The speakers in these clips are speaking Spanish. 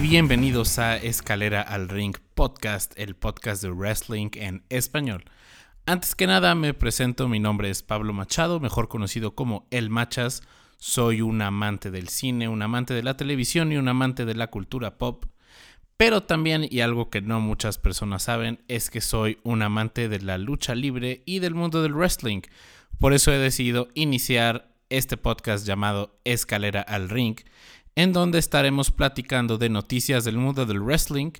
bienvenidos a Escalera al Ring Podcast, el podcast de wrestling en español. Antes que nada me presento, mi nombre es Pablo Machado, mejor conocido como El Machas. Soy un amante del cine, un amante de la televisión y un amante de la cultura pop. Pero también, y algo que no muchas personas saben, es que soy un amante de la lucha libre y del mundo del wrestling. Por eso he decidido iniciar este podcast llamado Escalera al Ring, en donde estaremos platicando de noticias del mundo del wrestling,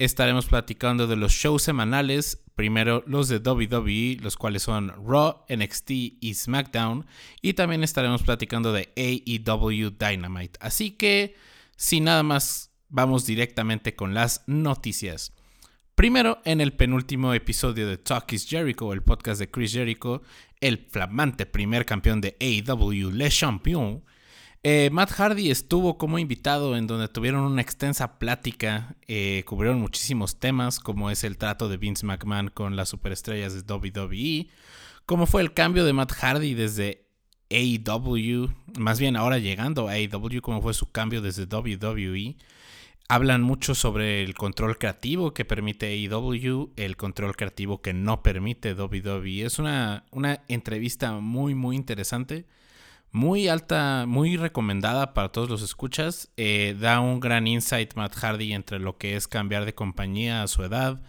estaremos platicando de los shows semanales, primero los de WWE, los cuales son Raw, NXT y SmackDown, y también estaremos platicando de AEW Dynamite. Así que, sin nada más, vamos directamente con las noticias. Primero, en el penúltimo episodio de Talk is Jericho, el podcast de Chris Jericho, el flamante primer campeón de AEW, Le Champion, eh, Matt Hardy estuvo como invitado en donde tuvieron una extensa plática, eh, cubrieron muchísimos temas como es el trato de Vince McMahon con las superestrellas de WWE, cómo fue el cambio de Matt Hardy desde AEW, más bien ahora llegando a AEW, cómo fue su cambio desde WWE. Hablan mucho sobre el control creativo que permite AEW, el control creativo que no permite WWE. Es una, una entrevista muy, muy interesante muy alta, muy recomendada para todos los escuchas. Eh, da un gran insight Matt Hardy entre lo que es cambiar de compañía a su edad.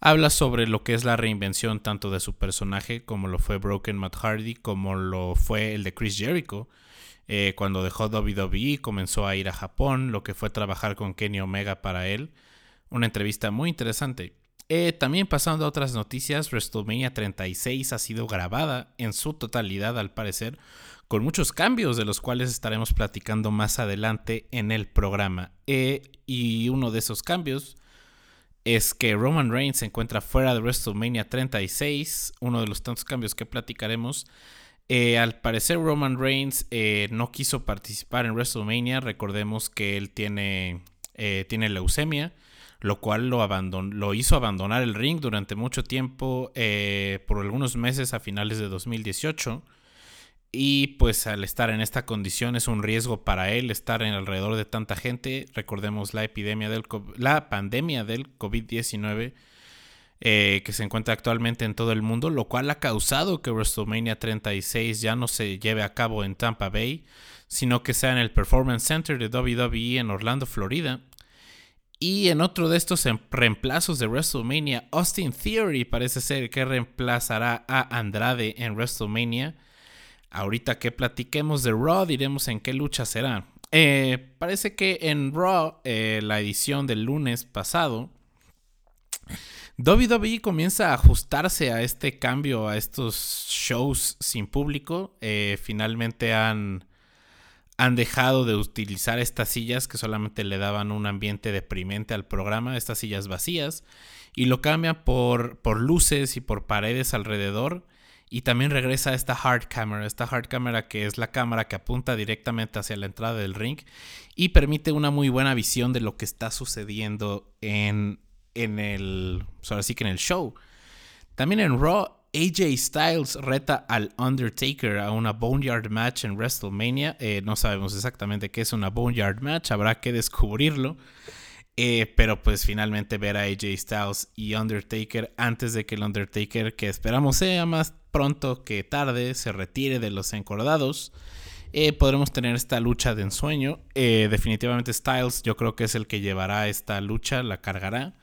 Habla sobre lo que es la reinvención tanto de su personaje como lo fue Broken Matt Hardy, como lo fue el de Chris Jericho. Eh, cuando dejó WWE comenzó a ir a Japón, lo que fue trabajar con Kenny Omega para él. Una entrevista muy interesante. Eh, también pasando a otras noticias, WrestleMania 36 ha sido grabada en su totalidad al parecer con muchos cambios de los cuales estaremos platicando más adelante en el programa. Eh, y uno de esos cambios es que Roman Reigns se encuentra fuera de WrestleMania 36, uno de los tantos cambios que platicaremos. Eh, al parecer Roman Reigns eh, no quiso participar en WrestleMania, recordemos que él tiene, tiene leucemia, lo cual lo, lo hizo abandonar el ring durante mucho tiempo, por algunos meses a finales de 2018. Y pues al estar en esta condición es un riesgo para él estar en alrededor de tanta gente. Recordemos la epidemia del la pandemia del COVID-19 eh, que se encuentra actualmente en todo el mundo, lo cual ha causado que WrestleMania 36 ya no se lleve a cabo en Tampa Bay, sino que sea en el Performance Center de WWE en Orlando, Florida. Y en otro de estos em, reemplazos de WrestleMania, Austin Theory parece ser que reemplazará a Andrade en WrestleMania. Ahorita que platiquemos de Raw, diremos en qué lucha será. Eh, parece que en Raw, eh, la edición del lunes pasado, WWE comienza a ajustarse a este cambio, a estos shows sin público. Eh, finalmente han, han dejado de utilizar estas sillas que solamente le daban un ambiente deprimente al programa, estas sillas vacías, y lo cambian por, por luces y por paredes alrededor y también regresa esta hard camera, esta hard camera que es la cámara que apunta directamente hacia la entrada del ring y permite una muy buena visión de lo que está sucediendo en, en el, pues ahora sí que en el show. También en Raw, AJ Styles reta al Undertaker a una Boneyard match en WrestleMania. Eh, no sabemos exactamente qué es una Boneyard match, habrá que descubrirlo. Eh, pero pues finalmente ver a AJ Styles y Undertaker antes de que el Undertaker, que esperamos sea más pronto que tarde, se retire de los encordados, eh, podremos tener esta lucha de ensueño. Eh, definitivamente Styles yo creo que es el que llevará esta lucha, la cargará.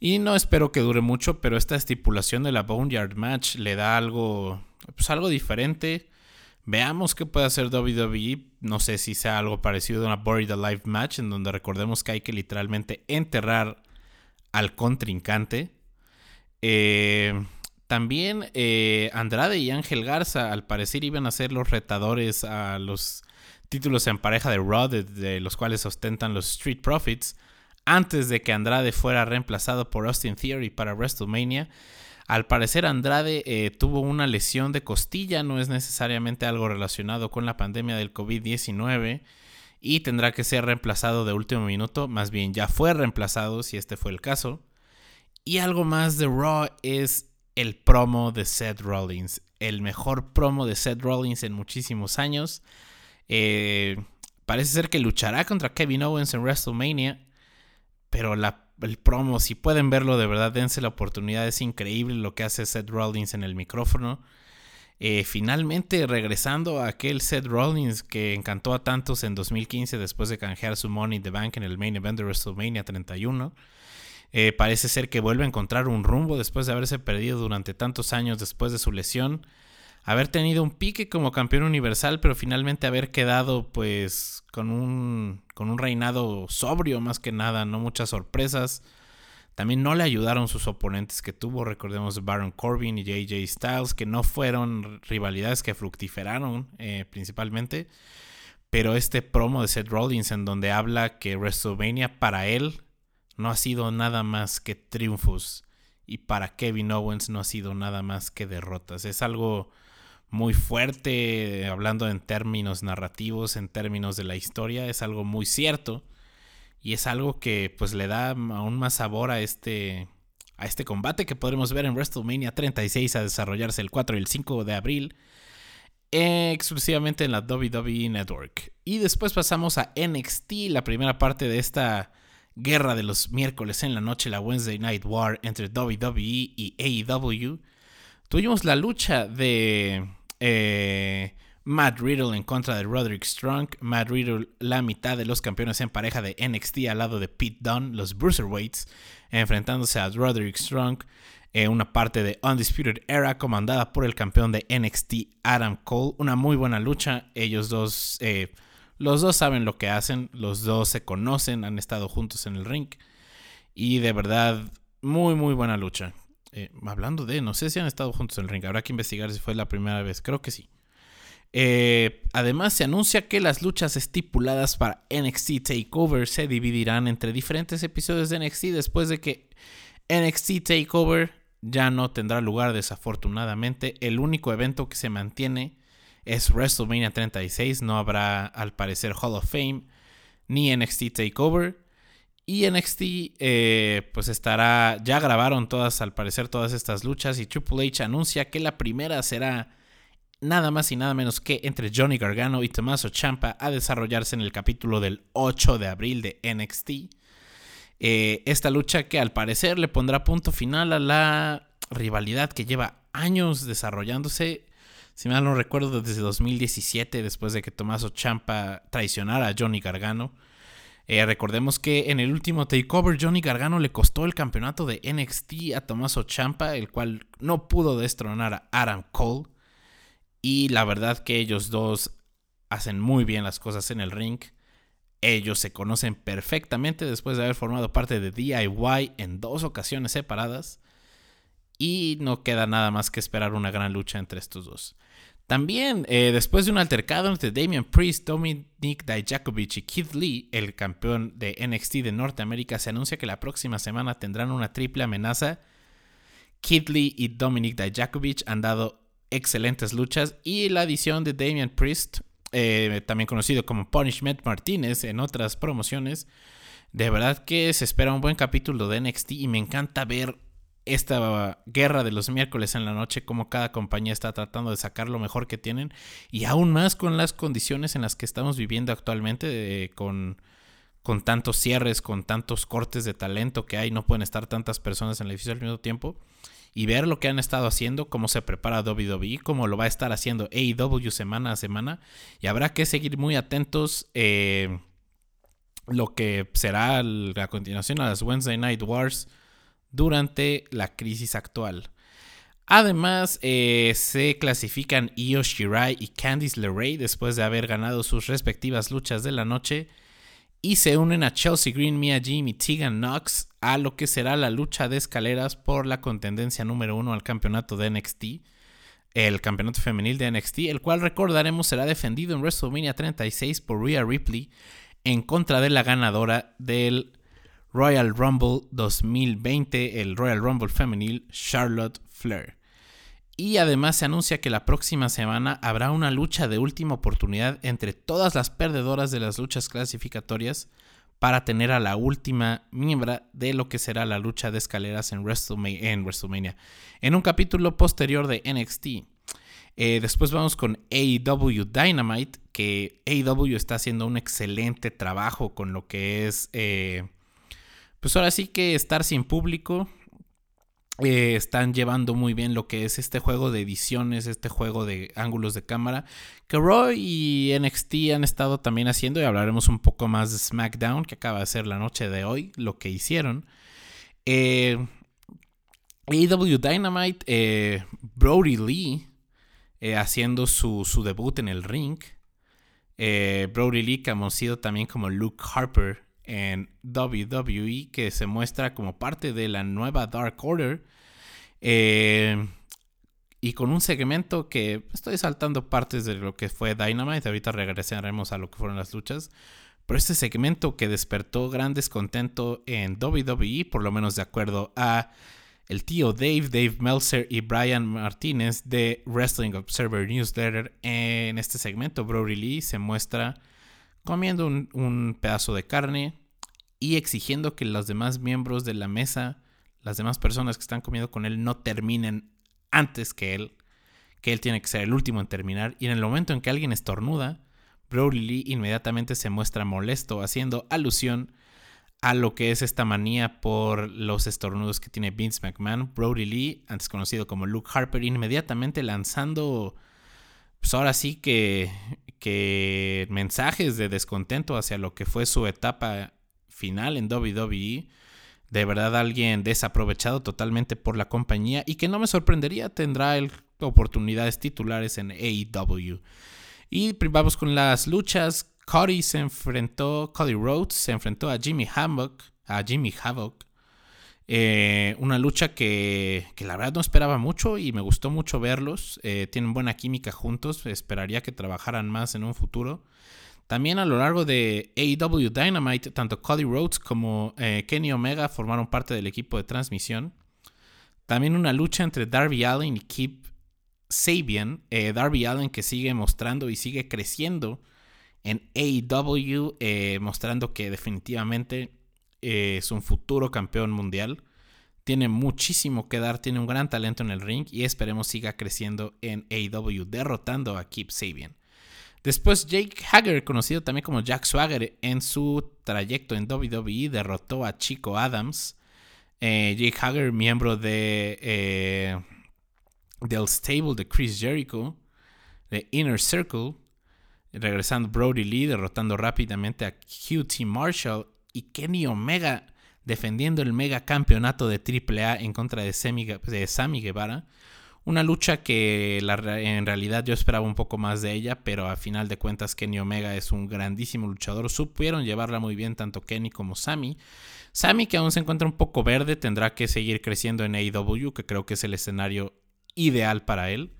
Y no espero que dure mucho, pero esta estipulación de la Boneyard Match le da algo, pues algo diferente. Veamos qué puede hacer WWE. No sé si sea algo parecido a una Buried Alive match, en donde recordemos que hay que literalmente enterrar al contrincante. Eh, también eh, Andrade y Ángel Garza, al parecer, iban a ser los retadores a los títulos en pareja de Raw, de los cuales ostentan los Street Profits, antes de que Andrade fuera reemplazado por Austin Theory para WrestleMania. Al parecer Andrade eh, tuvo una lesión de costilla, no es necesariamente algo relacionado con la pandemia del COVID-19 y tendrá que ser reemplazado de último minuto, más bien ya fue reemplazado si este fue el caso. Y algo más de Raw es el promo de Seth Rollins, el mejor promo de Seth Rollins en muchísimos años. Eh, parece ser que luchará contra Kevin Owens en WrestleMania. pero la, el promo, si pueden verlo de verdad, dense la oportunidad, es increíble lo que hace Seth Rollins en el micrófono. Eh, finalmente regresando a aquel Seth Rollins que encantó a tantos en 2015 después de canjear su Money in the Bank en el main event de WrestleMania 31. Eh, parece ser que vuelve a encontrar un rumbo después de haberse perdido durante tantos años después de su lesión haber tenido un pique como campeón universal, pero finalmente haber quedado pues con un, con un reinado sobrio más que nada, no muchas sorpresas. También no le ayudaron sus oponentes que tuvo, recordemos Baron Corbin y JJ Styles, que no fueron rivalidades que fructiferaron eh, principalmente. Pero este promo de Seth Rollins en donde habla que WrestleMania para él no ha sido nada más que triunfos y para Kevin Owens no ha sido nada más que derrotas. Es algo muy fuerte, hablando en términos narrativos, en términos de la historia, es algo muy cierto y es algo que pues le da aún más sabor a este a este combate que podremos ver en WrestleMania 36 a desarrollarse el 4 y el 5 de abril exclusivamente en la WWE Network. Y después pasamos a NXT, la primera parte de esta guerra de los miércoles en la noche, la Wednesday Night War entre WWE y AEW. Tuvimos la lucha de eh, Matt Riddle en contra de Roderick Strong. Matt Riddle, la mitad de los campeones en pareja de NXT al lado de Pete Dunne, los Bruiserweights, enfrentándose a Roderick Strong. Una parte de Undisputed Era comandada por el campeón de NXT Adam Cole. Una muy buena lucha. Ellos dos, eh, los dos saben lo que hacen. Los dos se conocen, han estado juntos en el ring. Y de verdad, muy, muy buena lucha. Eh, hablando de, no sé si han estado juntos en el ring, habrá que investigar si fue la primera vez, creo que sí. Eh, además, se anuncia que las luchas estipuladas para NXT Takeover se dividirán entre diferentes episodios de NXT después de que NXT Takeover ya no tendrá lugar desafortunadamente. El único evento que se mantiene es WrestleMania 36, no habrá al parecer Hall of Fame ni NXT Takeover. Y NXT, eh, pues estará. Ya grabaron todas, al parecer, todas estas luchas. Y Triple H anuncia que la primera será nada más y nada menos que entre Johnny Gargano y Tommaso Champa a desarrollarse en el capítulo del 8 de abril de NXT. Eh, esta lucha que al parecer le pondrá punto final a la rivalidad que lleva años desarrollándose. Si mal no recuerdo, desde 2017, después de que Tommaso Champa traicionara a Johnny Gargano. Eh, recordemos que en el último takeover Johnny Gargano le costó el campeonato de NXT a Tommaso Champa, el cual no pudo destronar a Adam Cole. Y la verdad que ellos dos hacen muy bien las cosas en el ring. Ellos se conocen perfectamente después de haber formado parte de DIY en dos ocasiones separadas. Y no queda nada más que esperar una gran lucha entre estos dos. También, eh, después de un altercado entre Damian Priest, Dominic Dijakovic y Keith Lee, el campeón de NXT de Norteamérica, se anuncia que la próxima semana tendrán una triple amenaza. Keith Lee y Dominic Dijakovic han dado excelentes luchas y la adición de Damian Priest, eh, también conocido como Punishment Martínez en otras promociones, de verdad que se espera un buen capítulo de NXT y me encanta ver esta guerra de los miércoles en la noche, como cada compañía está tratando de sacar lo mejor que tienen, y aún más con las condiciones en las que estamos viviendo actualmente, con, con tantos cierres, con tantos cortes de talento que hay, no pueden estar tantas personas en el edificio al mismo tiempo, y ver lo que han estado haciendo, cómo se prepara WWE, cómo lo va a estar haciendo AEW semana a semana, y habrá que seguir muy atentos. Eh, lo que será a continuación a las Wednesday Night Wars durante la crisis actual. Además, eh, se clasifican Io Shirai y Candice LeRae después de haber ganado sus respectivas luchas de la noche y se unen a Chelsea Green, Mia Jim y Tegan Knox a lo que será la lucha de escaleras por la contendencia número uno al campeonato de NXT, el campeonato femenil de NXT, el cual recordaremos será defendido en WrestleMania 36 por Rhea Ripley en contra de la ganadora del Royal Rumble 2020, el Royal Rumble femenil Charlotte Flair. Y además se anuncia que la próxima semana habrá una lucha de última oportunidad entre todas las perdedoras de las luchas clasificatorias para tener a la última miembro de lo que será la lucha de escaleras en WrestleMania, en, un capítulo posterior de NXT. Eh, después vamos con AEW Dynamite, que AEW está haciendo un excelente trabajo con lo que es eh, pues ahora sí que estar sin público. Eh, están llevando muy bien lo que es este juego de ediciones, este juego de ángulos de cámara que Roy y NXT han estado también haciendo y hablaremos un poco más de SmackDown que acaba de ser la noche de hoy, lo que hicieron. Eh, AEW Dynamite, eh, Brody Lee eh, haciendo su, su, debut en el ring. Brody Lee, conocido también como Luke Harper en WWE, que se muestra como parte de la nueva Dark Order. Eh, y con un segmento que estoy saltando partes de lo que fue Dynamite, ahorita regresaremos a lo que fueron las luchas. Pero este segmento que despertó gran descontento en WWE, por lo menos de acuerdo a el tío Dave, Dave Meltzer y Brian Martínez de Wrestling Observer Newsletter. En este segmento, Brody Lee se muestra comiendo un, pedazo de carne y exigiendo que los demás miembros de la mesa, las demás personas que están comiendo con él, no terminen antes que él, que él tiene que ser el último en terminar. Y en el momento en que alguien estornuda, Brody Lee inmediatamente se muestra molesto, haciendo alusión a lo que es esta manía por los estornudos que tiene Vince McMahon. Brody Lee, antes conocido como Luke Harper, inmediatamente lanzando, pues ahora sí que que mensajes de descontento hacia lo que fue su etapa final en WWE. De verdad alguien desaprovechado totalmente por la compañía y que no me sorprendería tendrá oportunidades titulares en AEW. Y vamos con las luchas. Cody se enfrentó, Cody Rhodes se enfrentó a Jimmy Havoc, a Jimmy Havoc eh, una lucha que, la verdad no esperaba mucho y me gustó mucho verlos. Eh, tienen buena química juntos. Esperaría que trabajaran más en un futuro. También a lo largo de AEW Dynamite, tanto Cody Rhodes como eh, Kenny Omega formaron parte del equipo de transmisión. También una lucha entre Darby Allen y Keep Sabian. Darby Allen que sigue mostrando y sigue creciendo en AEW, mostrando que definitivamente es un futuro campeón mundial. Tiene muchísimo que dar, tiene un gran talento en el ring y esperemos siga creciendo en AEW, derrotando a Keep Sabian. Después Jake Hager, conocido también como Jack Swagger, en su trayecto en WWE derrotó a Chico Adams. Eh, Jake Hager, miembro de eh, del stable de Chris Jericho, de Inner Circle, regresando Brody Lee, derrotando rápidamente a QT Marshall y Kenny Omega defendiendo el mega campeonato de AAA en contra de, Sammy Guevara. Una lucha que en realidad yo esperaba un poco más de ella, pero a final de cuentas Kenny Omega es un grandísimo luchador. Supieron llevarla muy bien tanto Kenny como Sammy. Sammy, que aún se encuentra un poco verde, tendrá que seguir creciendo en AEW, que creo que es el escenario ideal para él.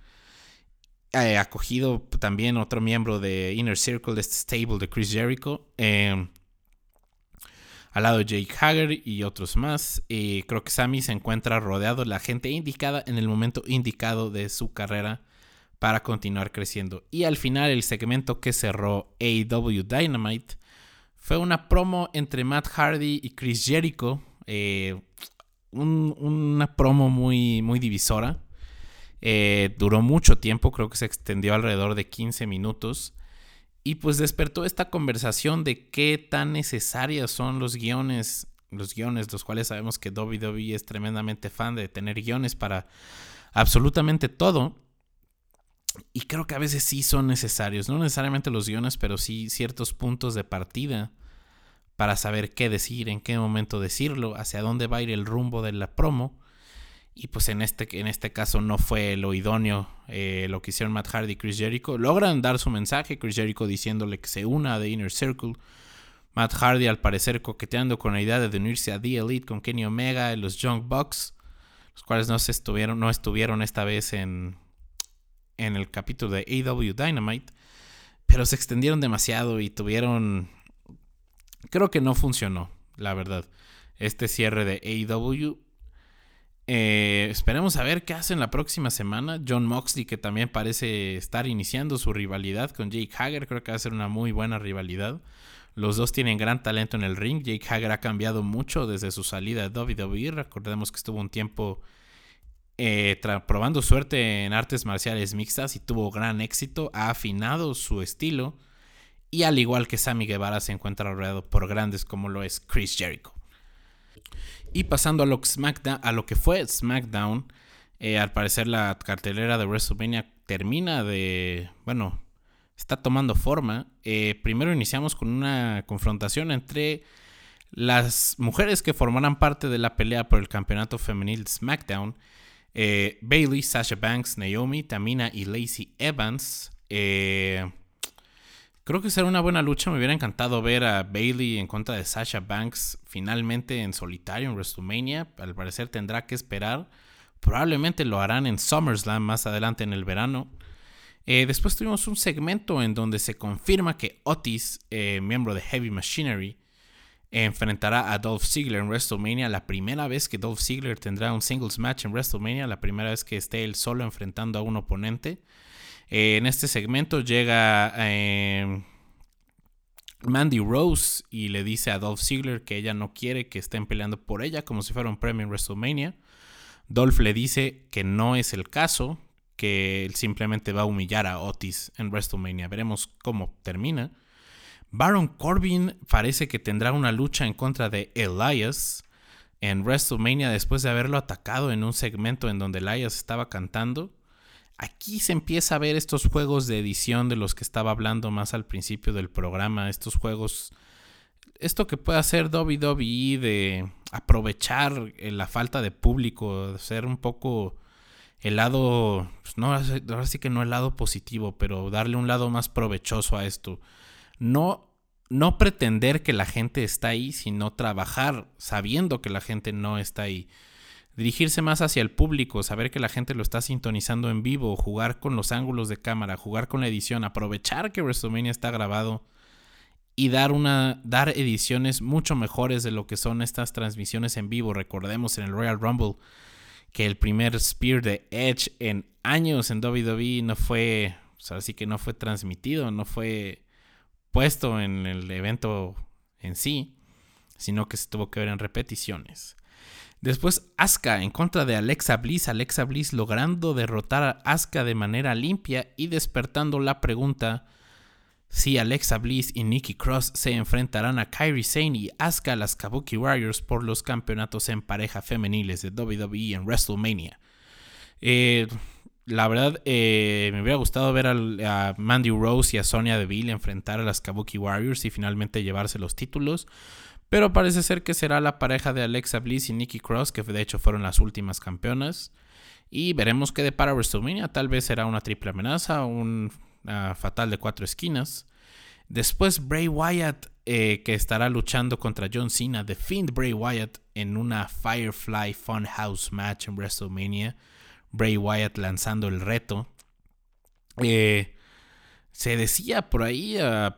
Acogido también otro miembro de Inner Circle, de este stable de Chris Jericho. Eh, al lado de Jake Hager y otros más. y creo que Sammy se encuentra rodeado de la gente indicada en el momento indicado de su carrera para continuar creciendo. Y al final el segmento que cerró AEW Dynamite fue una promo entre Matt Hardy y Chris Jericho. Eh, una promo muy, muy divisora. Eh, duró mucho tiempo, creo que se extendió alrededor de 15 minutos. Y pues despertó esta conversación de qué tan necesarias son los guiones, los guiones, los cuales sabemos que WWE es tremendamente fan de tener guiones para absolutamente todo. Y creo que a veces sí son necesarios, no necesariamente los guiones, pero sí ciertos puntos de partida para saber qué decir, en qué momento decirlo, hacia dónde va a ir el rumbo de la promo. Y pues en este, en este caso no fue lo idóneo eh, lo que hicieron Matt Hardy y Chris Jericho. Logran dar su mensaje, Chris Jericho diciéndole que se una de Inner Circle. Matt Hardy al parecer coqueteando con la idea de unirse a The Elite con Kenny Omega y los Young Bucks, los cuales no, se estuvieron, no estuvieron esta vez en, en el capítulo de AW Dynamite, pero se extendieron demasiado y tuvieron... Creo que no funcionó, la verdad, este cierre de AW eh, esperemos a ver qué hacen la próxima semana. John Moxley, que también parece estar iniciando su rivalidad con Jake Hager, creo que va a ser una muy buena rivalidad. Los dos tienen gran talento en el ring. Jake Hager ha cambiado mucho desde su salida de WWE. Recordemos que estuvo un tiempo eh, probando suerte en artes marciales mixtas y tuvo gran éxito. Ha afinado su estilo. Y al igual que Sammy Guevara, se encuentra rodeado por grandes como lo es Chris Jericho. Y pasando a lo que, a lo que fue SmackDown, eh, al parecer la cartelera de WrestleMania termina de, bueno, está tomando forma. Eh, primero iniciamos con una confrontación entre las mujeres que formarán parte de la pelea por el campeonato femenil SmackDown. Eh, Bailey, Sasha Banks, Naomi, Tamina y Lacey Evans. Eh, creo que será una buena lucha. Me hubiera encantado ver a Bailey en contra de Sasha Banks finalmente en solitario en WrestleMania. Al parecer tendrá que esperar. Probablemente lo harán en SummerSlam más adelante en el verano. Eh, después tuvimos un segmento en donde se confirma que Otis, eh, miembro de Heavy Machinery, enfrentará a Dolph Ziggler en WrestleMania. La primera vez que Dolph Ziggler tendrá un singles match en WrestleMania. La primera vez que esté él solo enfrentando a un oponente. Eh, en este segmento llega Mandy Rose y le dice a Dolph Ziggler que ella no quiere que estén peleando por ella como si fuera un premio en WrestleMania. Dolph le dice que no es el caso, que él simplemente va a humillar a Otis en WrestleMania. Veremos cómo termina. Baron Corbin parece que tendrá una lucha en contra de Elias en WrestleMania después de haberlo atacado en un segmento en donde Elias estaba cantando. Aquí se empieza a ver estos juegos de edición de los que estaba hablando más al principio del programa, estos juegos esto que puede hacer WWE de aprovechar la falta de público, de ser un poco el lado, pues no, ahora sí que no el lado positivo, pero darle un lado más provechoso a esto. No, no pretender que la gente está ahí, sino trabajar sabiendo que la gente no está ahí. Dirigirse más hacia el público, saber que la gente lo está sintonizando en vivo, jugar con los ángulos de cámara, jugar con la edición, aprovechar que WrestleMania está grabado y dar una dar ediciones mucho mejores de lo que son estas transmisiones en vivo. Recordemos en el Royal Rumble que el primer Spear de Edge en años en WWE no fue, así que no fue transmitido, no fue puesto en el evento en sí, sino que se tuvo que ver en repeticiones. Después Asuka en contra de Alexa Bliss, Alexa Bliss logrando derrotar a Asuka de manera limpia y despertando la pregunta si Alexa Bliss y Nikki Cross se enfrentarán a Kairi Sane y Asuka las Kabuki Warriors por los campeonatos en pareja femeniles de WWE en WrestleMania. Eh, la verdad, eh, me hubiera gustado ver a, Mandy Rose y a Sonya Deville enfrentar a las Kabuki Warriors y finalmente llevarse los títulos. Pero parece ser que será la pareja de Alexa Bliss y Nikki Cross, que de hecho fueron las últimas campeonas. Y veremos qué depara WrestleMania. Tal vez será una triple amenaza, un fatal de cuatro esquinas. Después Bray Wyatt, eh, que estará luchando contra John Cena, The Fiend Bray Wyatt en una Firefly Funhouse match en WrestleMania. Bray Wyatt lanzando el reto. Eh, se decía por ahí a,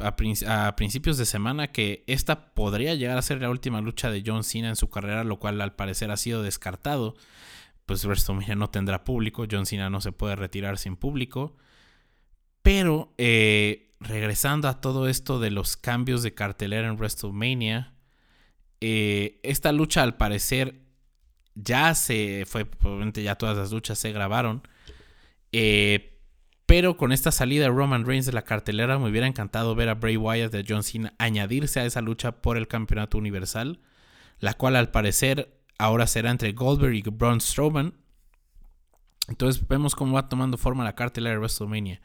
principios de semana que esta podría llegar a ser la última lucha de John Cena en su carrera, lo cual al parecer ha sido descartado. Pues WrestleMania no tendrá público, John Cena no se puede retirar sin público. Pero eh, regresando a todo esto de los cambios de cartelera en WrestleMania, eh, esta lucha al parecer ya se fue, probablemente ya todas las luchas se grabaron. Eh, pero con esta salida de Roman Reigns de la cartelera me hubiera encantado ver a Bray Wyatt de John Cena añadirse a esa lucha por el campeonato universal, la cual al parecer ahora será entre Goldberg y Braun Strowman. Entonces vemos cómo va tomando forma la cartelera de WrestleMania.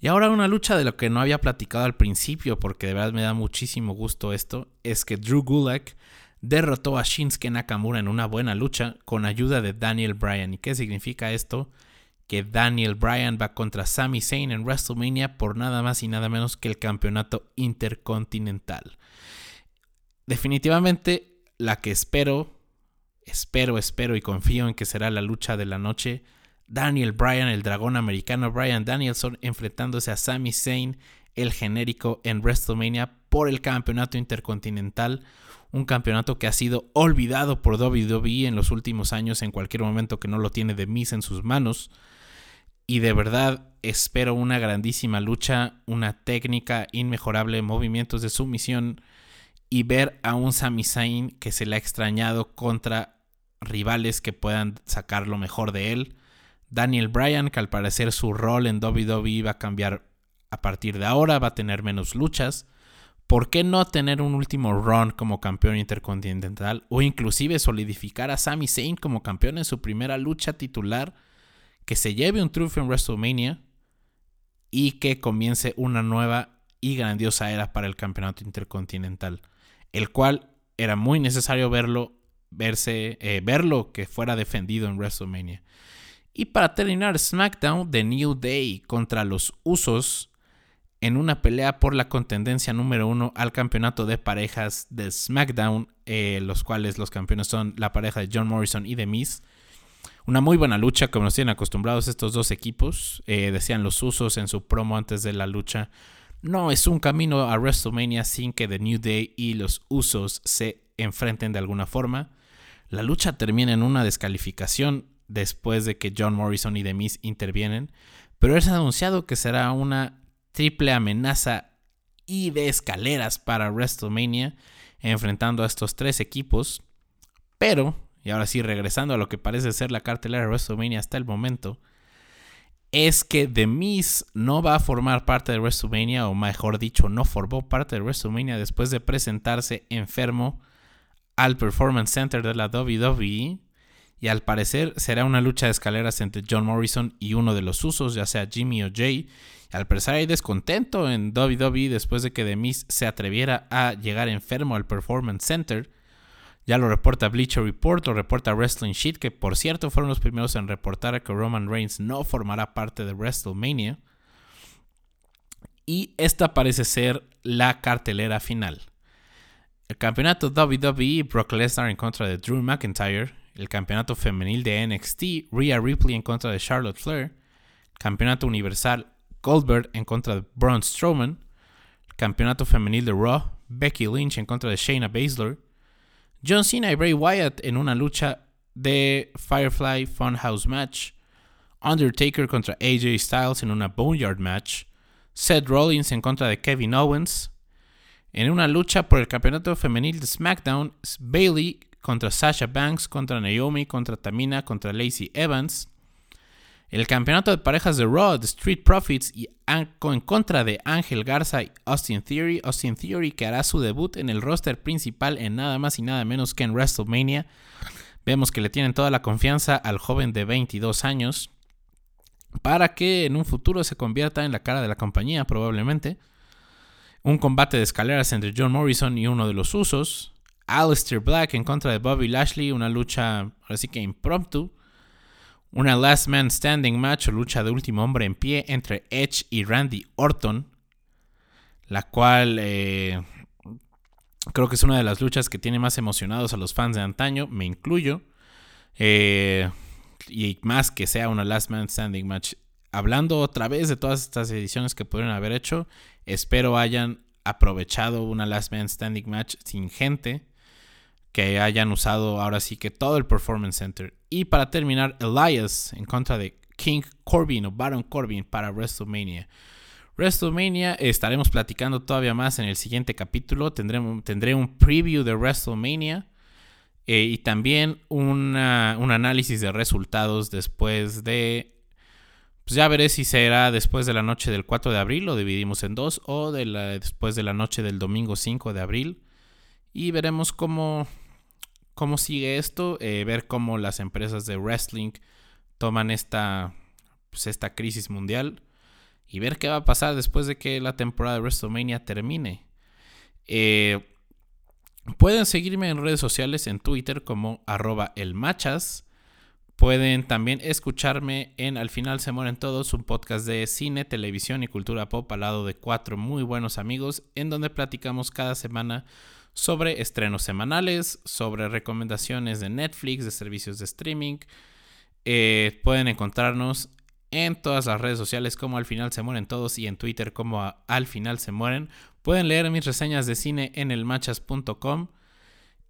Y ahora una lucha de lo que no había platicado al principio, porque de verdad me da muchísimo gusto esto, es que Drew Gulak derrotó a Shinsuke Nakamura en una buena lucha con ayuda de Daniel Bryan. ¿Y qué significa esto? Que Daniel Bryan va contra Sami Zayn en WrestleMania por nada más y nada menos que el campeonato intercontinental. Definitivamente la que espero, espero, espero y confío en que será la lucha de la noche Daniel Bryan, el dragón americano Bryan Danielson, enfrentándose a Sami Zayn, el genérico, en WrestleMania por el campeonato intercontinental. Un campeonato que ha sido olvidado por WWE en los últimos años, en cualquier momento que no lo tiene de Miz en sus manos. Y de verdad espero una grandísima lucha, una técnica inmejorable, movimientos de sumisión y ver a un Sami Zayn que se le ha extrañado contra rivales que puedan sacar lo mejor de él. Daniel Bryan, que al parecer su rol en WWE va a cambiar a partir de ahora, va a tener menos luchas, ¿por qué no tener un último run como campeón intercontinental o inclusive solidificar a Sami Zayn como campeón en su primera lucha titular, que se lleve un triunfo en WrestleMania y que comience una nueva y grandiosa era para el campeonato intercontinental, el cual era muy necesario verlo, verse, eh, verlo que fuera defendido en WrestleMania. Y para terminar, SmackDown de New Day contra los Usos en una pelea por la contendencia número uno al campeonato de parejas de SmackDown, eh, los cuales los campeones son la pareja de John Morrison y The Miz. Una muy buena lucha, como nos tienen acostumbrados estos dos equipos. Eh, decían los usos en su promo antes de la lucha. No es un camino a WrestleMania sin que The New Day y los usos se enfrenten de alguna forma. La lucha termina en una descalificación después de que John Morrison y The Miz intervienen, pero es anunciado que será una triple amenaza y de escaleras para WrestleMania, enfrentando a estos tres equipos. Pero, y ahora sí, regresando a lo que parece ser la cartelera de WrestleMania hasta el momento, es que The Miz no va a formar parte de WrestleMania, o mejor dicho, no formó parte de WrestleMania después de presentarse enfermo al Performance Center de la WWE. Y al parecer será una lucha de escaleras entre John Morrison y uno de los usos, ya sea Jimmy o Jay, al parecer hay descontento en WWE después de que The Miz se atreviera a llegar enfermo al Performance Center. Ya lo reporta Bleacher Report, lo reporta Wrestling Sheet, que por cierto fueron los primeros en reportar que Roman Reigns no formará parte de WrestleMania. Y esta parece ser la cartelera final. El campeonato WWE, Brock Lesnar en contra de Drew McIntyre. El campeonato femenil de NXT, Rhea Ripley en contra de Charlotte Flair. Campeonato universal, Goldberg en contra de Braun Strowman, campeonato femenil de Raw, Becky Lynch en contra de Shayna Baszler, John Cena y Bray Wyatt en una lucha de Firefly Funhouse match, Undertaker contra AJ Styles en una Boneyard match, Seth Rollins en contra de Kevin Owens, en una lucha por el campeonato femenil de SmackDown, Bailey contra Sasha Banks, contra Naomi, contra Tamina, contra Lacey Evans, el campeonato de parejas de Raw, The Street Profits, y en contra de Ángel Garza y Austin Theory. Austin Theory que hará su debut en el roster principal en nada más y nada menos que en WrestleMania. Vemos que le tienen toda la confianza al joven de 22 años para que en un futuro se convierta en la cara de la compañía probablemente. Un combate de escaleras entre John Morrison y uno de los usos. Alistair Black en contra de Bobby Lashley, una lucha así que impromptu. Una Last Man Standing match o lucha de último hombre en pie entre Edge y Randy Orton, la cual eh, creo que es una de las luchas que tiene más emocionados a los fans de antaño, me incluyo. Eh, y más que sea una Last Man Standing match. Hablando otra vez de todas estas ediciones que pudieron haber hecho, espero hayan aprovechado una Last Man Standing match sin gente que hayan usado ahora sí que todo el Performance Center. Y para terminar, Elias en contra de King Corbin o Baron Corbin para WrestleMania. WrestleMania estaremos platicando todavía más en el siguiente capítulo. Tendremos, tendré un preview de WrestleMania eh, y también un análisis de resultados después de... Pues ya veré si será después de la noche del 4 de abril, lo dividimos en dos, o de la, después de la noche del domingo 5 de abril. Y veremos cómo, cómo sigue esto, eh, ver cómo las empresas de wrestling toman esta, pues, esta crisis mundial y ver qué va a pasar después de que la temporada de WrestleMania termine. Eh, pueden seguirme en redes sociales, en Twitter como arroba elmachas. Pueden también escucharme en Al final se mueren todos, un podcast de cine, televisión y cultura pop al lado de cuatro muy buenos amigos, en donde platicamos cada semana sobre estrenos semanales, sobre recomendaciones de Netflix, de servicios de streaming. Eh, pueden encontrarnos en todas las redes sociales como Al final se mueren todos y en Twitter como Al final se mueren. Pueden leer mis reseñas de cine en elmachas.com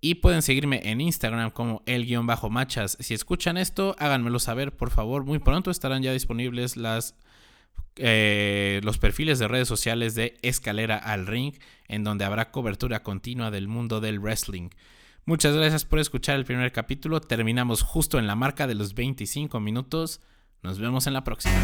y pueden seguirme en Instagram como el-machas. Si escuchan esto, háganmelo saber, por favor. Muy pronto estarán ya disponibles las eh, los perfiles de redes sociales de Escalera al Ring, en donde habrá cobertura continua del mundo del wrestling. Muchas gracias por escuchar el primer capítulo. Terminamos justo en la marca de los 25 minutos. Nos vemos en la próxima.